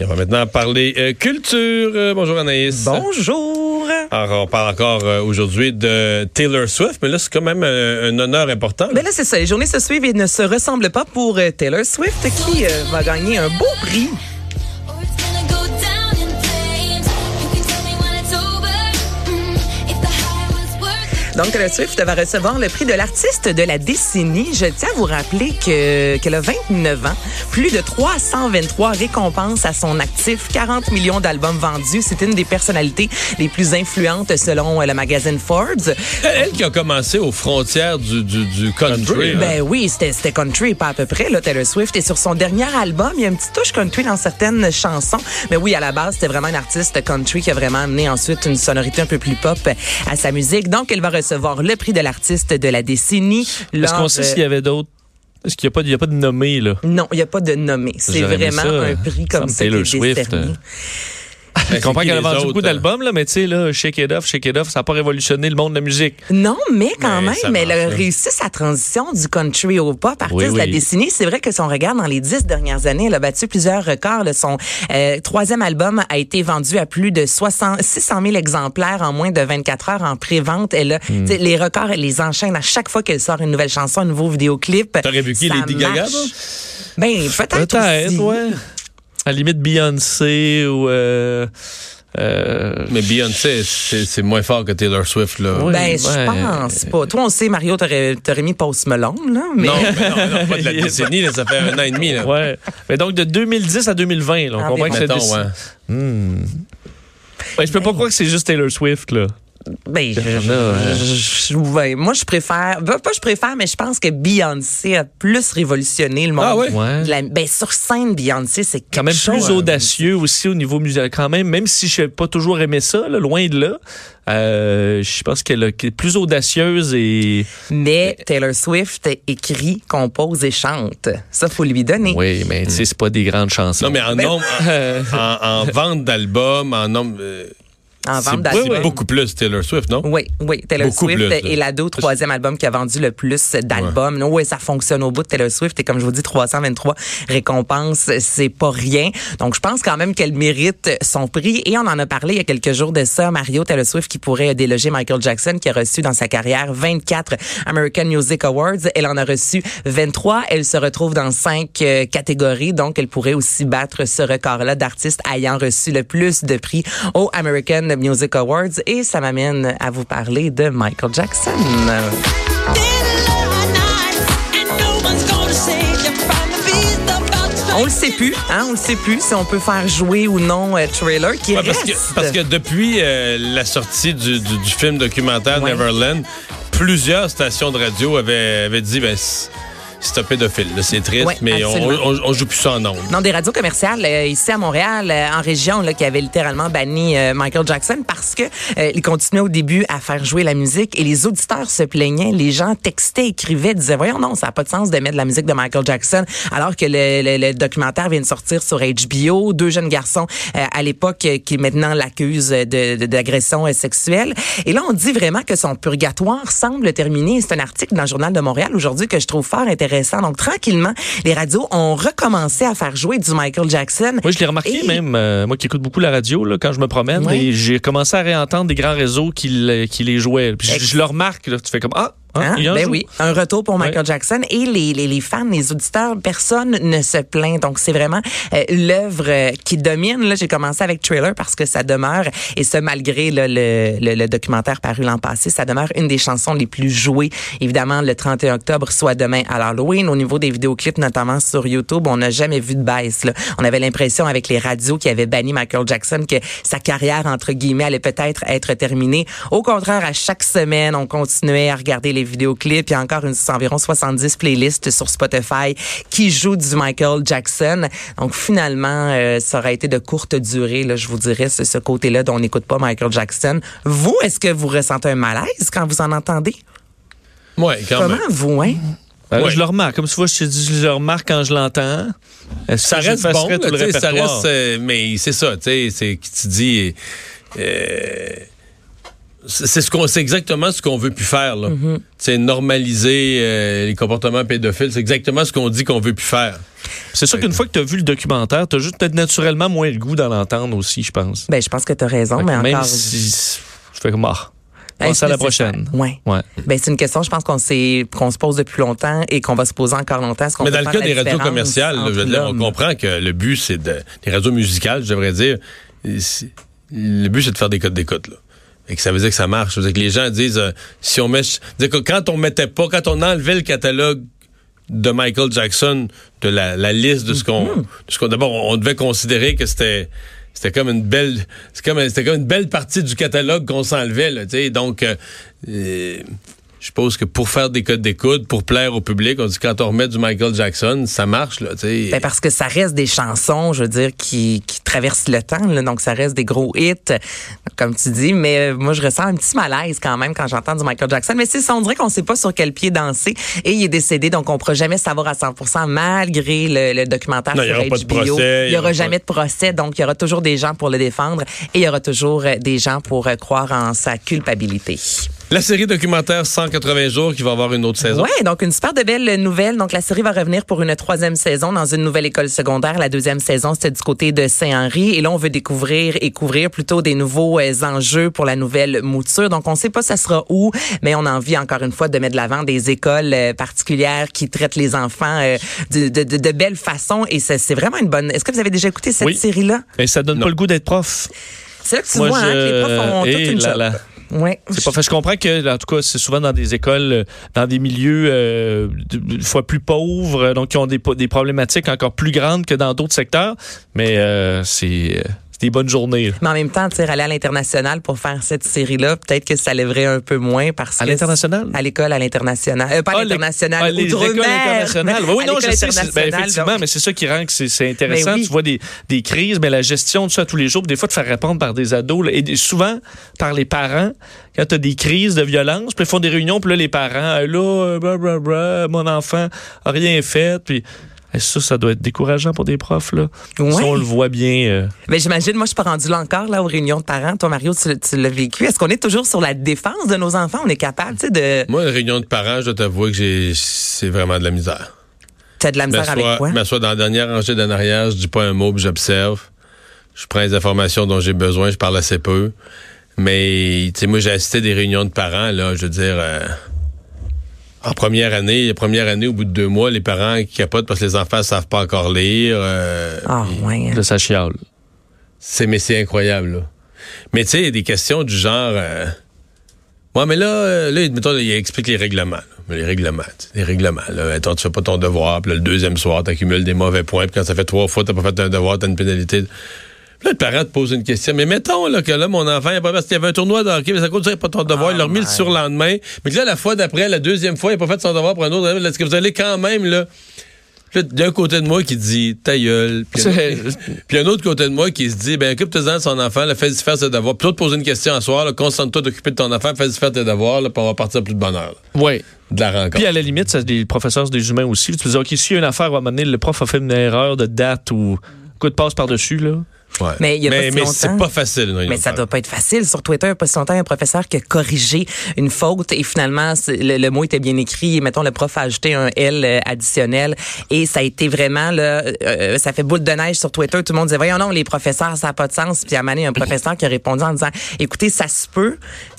Et on va maintenant parler euh, culture. Euh, bonjour Anaïs. Bonjour. Alors, on parle encore euh, aujourd'hui de Taylor Swift, mais là, c'est quand même un honneur important. Mais là, c'est ça. Les journées se suivent et ne se ressemblent pas pour Taylor Swift qui va gagner un beau prix. Donc, Taylor Swift va recevoir le prix de l'artiste de la décennie. Je tiens à vous rappeler que qu'elle a 29 ans, plus de 323 récompenses à son actif, 40 millions d'albums vendus. C'est une des personnalités les plus influentes selon euh, le magazine Forbes. Elle, elle qui a commencé aux frontières du, du, du country. hein. Ben oui, c'était c'était country, pas à peu près, là, Taylor Swift. Et sur son dernier album, il y a une petite touche country dans certaines chansons. Mais oui, à la base, c'était vraiment une artiste country qui a vraiment amené ensuite une sonorité un peu plus pop à sa musique. Donc, elle va recevoir le prix de l'artiste de la décennie. Est-ce qu'on sait s'il y avait d'autres? Est-ce qu'il n'y a, a pas de nommé, là? Non, il n'y a pas de nommé. C'est vraiment un prix ça comme me ça Taylor Swift, euh. Je comprends c'est qui qu'elle a vendu autres, beaucoup d'albums, là, mais tu sais, là, Shake It Off, Shake It Off, ça n'a pas révolutionné le monde de la musique. Non, mais quand Mais ça même, elle a réussi sa transition du country au pop, artiste Oui, de la décennie. C'est vrai que si on regarde dans les dix dernières années, elle a battu plusieurs records. là. Son euh, troisième album a été vendu à plus de 60, 600 000 exemplaires en moins de 24 heures en pré-vente. Elle a, Hmm. les records, elle les enchaîne à chaque fois qu'elle sort une nouvelle chanson, un nouveau vidéoclip. T'aurais vu qui, Lady Gaga? Ben, peut-être Peut-être, aussi. ouais. À la limite, Beyoncé ou... Euh, euh, Mais Beyoncé, c'est c'est moins fort que Taylor Swift. Là. Oui. Ben, je Ouais. pense pas. Toi, on sait, Mario, t'aurais t'aurais mis Post Malone, là. Mais... Non, mais non, non, pas de la décennie, là, ça fait un an et demi. Là. ouais. Mais donc, de 2010 à Ah, 2020, là, on comprend que c'est... Ouais. Hmm. Ouais, je peux pas croire que c'est juste Taylor Swift, là. Ben, je- Là, je- je- ouais, moi, je préfère, ben, pas je préfère, mais je pense que Beyoncé a plus révolutionné le monde. Ah ouais? Ouais. De la- ben, sur scène, Beyoncé, c'est quand même plus audacieux aussi au niveau musical. Quand même, même si je n'ai pas toujours aimé ça, là, loin de là, euh, je pense qu'elle est plus audacieuse et... Mais Taylor Swift écrit, compose et chante. Ça, faut lui donner. Oui, mais tu sais, c'est pas des grandes chansons. Non, mais en Ben- nombre, en, en vente d'albums, en nombre. euh, En vente d'albums. c'est beaucoup plus Taylor Swift, non? Oui, oui. Taylor Beaucoup Swift plus, est l'ado troisième album qui a vendu le plus d'albums. Oui, ça fonctionne au bout de Taylor Swift. Et comme je vous dis, 323 récompenses, c'est pas rien. Donc, je pense quand même qu'elle mérite son prix. Et on en a parlé il y a quelques jours de ça. Mario Taylor Swift qui pourrait déloger Michael Jackson, qui a reçu dans sa carrière 24 American Music Awards. Elle en a reçu 23. Elle se retrouve dans cinq euh, catégories. Donc, elle pourrait aussi battre ce record-là d'artistes ayant reçu le plus de prix aux American Music Awards. Et ça m'amène à vous parler de Michael Jackson. On le sait plus, hein, on le sait plus si on peut faire jouer ou non euh, trailer qui Ouais, parce, reste. que, parce que depuis euh, la sortie du, du- du film documentaire Ouais. Neverland, plusieurs stations de radio avaient, avaient dit ben, c'est un pédophile. C'est triste, Ouais, mais on, on, on joue plus ça en ondes. Non, des radios commerciales euh, ici à Montréal, euh, en région, là, qui avaient littéralement banni euh, Michael Jackson parce que euh, il continuait au début à faire jouer la musique et les auditeurs se plaignaient, les gens textaient, écrivaient, disaient voyons non, ça n'a pas de sens de mettre de la musique de Michael Jackson alors que le, le- le documentaire vient de sortir sur HBO, deux jeunes garçons euh, à l'époque qui maintenant l'accusent de- de- d'agression euh, sexuelle et là on dit vraiment que son purgatoire semble terminé. C'est un article dans le journal de Montréal aujourd'hui que je trouve fort intéressant. Donc tranquillement, les radios ont recommencé à faire jouer du Michael Jackson. Moi, je l'ai remarqué Et- même, euh, moi qui écoute beaucoup la radio là, quand je me promène, et j'ai commencé à réentendre des grands réseaux qui les jouaient. Puis je, je le remarque, là, tu fais comme Ah, hein, Hein? Ben joue. oui, un retour pour Michael Ouais. Jackson et les, les, les fans, les auditeurs, personne ne se plaint. Donc c'est vraiment euh, l'œuvre euh, qui domine. Là, j'ai commencé avec Trailer parce que ça demeure et ce malgré là, le, le, le documentaire paru l'an passé, ça demeure une des chansons les plus jouées. Évidemment, le 31 octobre, soit demain à l'Halloween. Au niveau des vidéoclips, notamment sur YouTube, on n'a jamais vu de baisse. Là. On avait l'impression avec les radios qui avaient banni Michael Jackson que sa carrière entre guillemets allait peut-être être terminée. Au contraire, à chaque semaine, on continuait à regarder les vidéoclips. Il y a encore une, environ 70 playlists sur Spotify qui jouent du Michael Jackson. Donc finalement, euh, ça aurait été de courte durée, là, je vous dirais, c'est ce côté-là dont on n'écoute pas Michael Jackson. Vous, est-ce que vous ressentez un malaise quand vous en entendez? Oui, quand Comment même. vous, hein? Ben là, Ouais. Je le remarque. Comme vois, je te dis, je le remarque quand je l'entends. Est-ce Ça reste bon, effacerais là, tout le tu sais, ça répertoire? reste, euh, mais c'est ça, tu sais, c'est que tu dis, euh, c'est ce qu'on, c'est exactement ce qu'on veut plus faire. Là. Mm-hmm. C'est normaliser euh, les comportements pédophiles. C'est exactement ce qu'on dit qu'on veut plus faire. C'est sûr qu'une fois que tu as vu le documentaire, tu as juste peut-être naturellement moins le goût d'en entendre aussi, je pense. Ben, je pense que tu as raison, Fait mais même encore. si je fais comme ah, Hey, passe à la prochaine. Ouais. Ouais. Ben, c'est une question, je pense qu'on s'est, qu'on se pose depuis longtemps et qu'on va se poser encore longtemps. Qu'on Mais dans le cas des radios commerciales, là, je veux dire, on comprend que le but, c'est de. Les radios musicales, je devrais dire. Le but, c'est de faire des codes d'écoute, là. Et que ça veut dire que ça marche. Ça veut dire que les gens disent, euh, si on met. dire que quand on mettait pas, quand on enlevait le catalogue de Michael Jackson de la, la liste de ce qu'on. De ce qu'on- D'abord, on, devait considérer que c'était. C'était comme une belle, c'est comme, c'était comme une belle partie du catalogue qu'on s'enlevait, là, tu sais. Donc, euh, euh, je suppose que pour faire des codes d'écoute, pour plaire au public, on dit quand on remet du Michael Jackson, ça marche, là, tu sais. Ben, parce que ça reste des chansons, je veux dire, qui, qui traversent le temps, là, donc ça reste des gros hits, comme tu dis. Mais euh, moi, je ressens un petit malaise quand même quand j'entends du Michael Jackson. Mais c'est ça, on dirait qu'on sait pas sur quel pied danser. Et il est décédé, donc on pourra jamais savoir à 100% malgré le, le documentaire Non, il y sur de HBO. procès, il y aura jamais de procès, donc il y aura toujours des gens pour le défendre et il y aura toujours euh, des gens pour euh, croire en sa culpabilité. La série documentaire 180 jours qui va avoir une autre saison. Oui, donc une super de belle nouvelle. Donc la série va revenir pour une troisième saison dans une nouvelle école secondaire. La deuxième saison, c'était du côté de Saint-Henri. Et là, on veut découvrir et couvrir plutôt des nouveaux euh, enjeux pour la nouvelle mouture. Donc on sait pas ça sera où, mais on a envie encore une fois de mettre de l'avant des écoles euh, particulières qui traitent les enfants euh, de, de, de, de belle façon. Et c'est c'est vraiment une bonne... Est-ce que vous avez déjà écouté cette Oui. série-là? Et ça donne Non. pas le goût d'être prof. C'est là que tu Moi, vois hein, que les profs ont Eh toute une là job. là. Ouais. C'est pas. Je comprends que, en tout cas, c'est souvent dans des écoles, euh, dans des milieux euh, de- fois plus pauvres, euh, donc qui ont des, des problématiques encore plus grandes que dans d'autres secteurs. Mais euh, c'est des bonnes journées. là. Mais en même temps, tu aller à l'international pour faire cette série-là, peut-être que ça lèverait un peu moins parce À que l'international? À l'école, à l'international. Euh, pas à Ah, l'international. ah, les écoles outre-mer. internationales. Oui, oui, À non, je l'école sais. ben, internationale, effectivement, donc. mais c'est ça qui rend que c'est- c'est intéressant. Ben oui. Tu vois des, des crises, mais la gestion de ça tous les jours, des fois, de faire répondre par des ados, là, et souvent par les parents, quand tu as des crises de violence, puis ils font des réunions, puis là, les parents, Ah, là, euh, mon enfant a rien fait, puis ça, ça doit être décourageant pour des profs, là. Ouais. Ça, on le voit bien. euh, Mais j'imagine, moi, je suis pas rendue là encore, là, aux réunions de parents. Toi, Mario, tu, tu l'as vécu. Est-ce qu'on est toujours sur la défense de nos enfants? On est capable, tu sais, de. Moi, une réunion de parents, je dois t'avouer que j'ai, c'est vraiment de la misère. T'as de la misère avec quoi? Je m'assois dans la dernière rangée d'en arrière, je dis pas un mot, puis j'observe. Je prends les informations dont j'ai besoin, je parle assez peu. Mais, tu sais, moi, j'ai assisté à des réunions de parents, là, je veux dire, euh, en première année, la première année, au bout de deux mois, les parents qui capotent parce que les enfants savent pas encore lire. euh, Ah, ouais. de sa chiale. c'est, mais c'est incroyable, là. Mais, tu sais, il y a des questions du genre, euh, Ouais, mais là, euh, là, mettons, il explique les règlements. là. Les règlements. tu sais, Les règlements. Là. Attends, tu fais pas ton devoir. Puis là, le deuxième soir, tu accumules des mauvais points. Puis quand ça fait trois fois, tu pas fait un devoir, tu as une pénalité. Puis là, le parent te pose une question. Mais mettons là, que là, mon enfant, il a pas parce qu'il y avait un tournoi de hockey, mais ça cause pas ton devoir. Ah, il l'a remis le surlendemain. Mais que là, la fois d'après, la deuxième fois, il a pas fait son devoir pour un autre. Est-ce que vous allez quand même, là? D'un côté de moi qui dit ta gueule. Puis un, un autre côté de moi qui se dit ben occupe-toi de son enfant, fais-y faire ses devoirs. Puis toi, te poser une question à soir, concentre-toi d'occuper de ton enfant, fais-y faire tes devoirs, là, puis on va partir plus de bonheur. là, Oui. de la rencontre. Puis à la limite, ça, les professeurs, c'est des humains aussi. Tu peux dire, OK, s'il y a une affaire, à un moment donné, le prof a fait une erreur de date ou coup de passe par-dessus, là. Ouais. Mais il y a pas si mais c'est pas facile. réunion Mais ça doit pas être facile. Sur Twitter, il y a pas si longtemps, un professeur qui a corrigé une faute et finalement, le, le mot était bien écrit. Et mettons, le prof a ajouté un L euh, additionnel et ça a été vraiment, là, euh, ça fait boule de neige sur Twitter. Tout le monde disait, voyons non, les professeurs, ça n'a pas de sens. Puis à un moment donné, il y a un professeur qui a répondu en disant, écoutez, ça se peut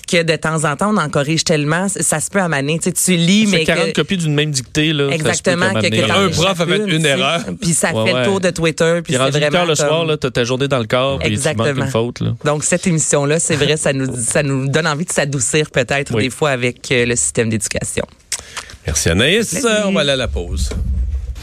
que de temps en temps, on en corrige tellement, ça se peut à maner. Tu sais, tu lis, C'est mais 40 que... copies d'une même dictée, là. ça se peut Exactement. que, que t'en Un euh, prof a fait une sais. erreur. Puis ça Ouais, fait ouais. le tour de Twitter. Puis Puis c'est rendu 8 vraiment heures le comme- soir, là, t'as ta journée dans le corps, puis tu Exactement. une faute, là. Donc, cette émission-là, c'est vrai, ça nous, ça nous donne envie de s'adoucir peut-être Oui. des fois avec euh, le système d'éducation. Merci Anaïs. On va aller à la pause.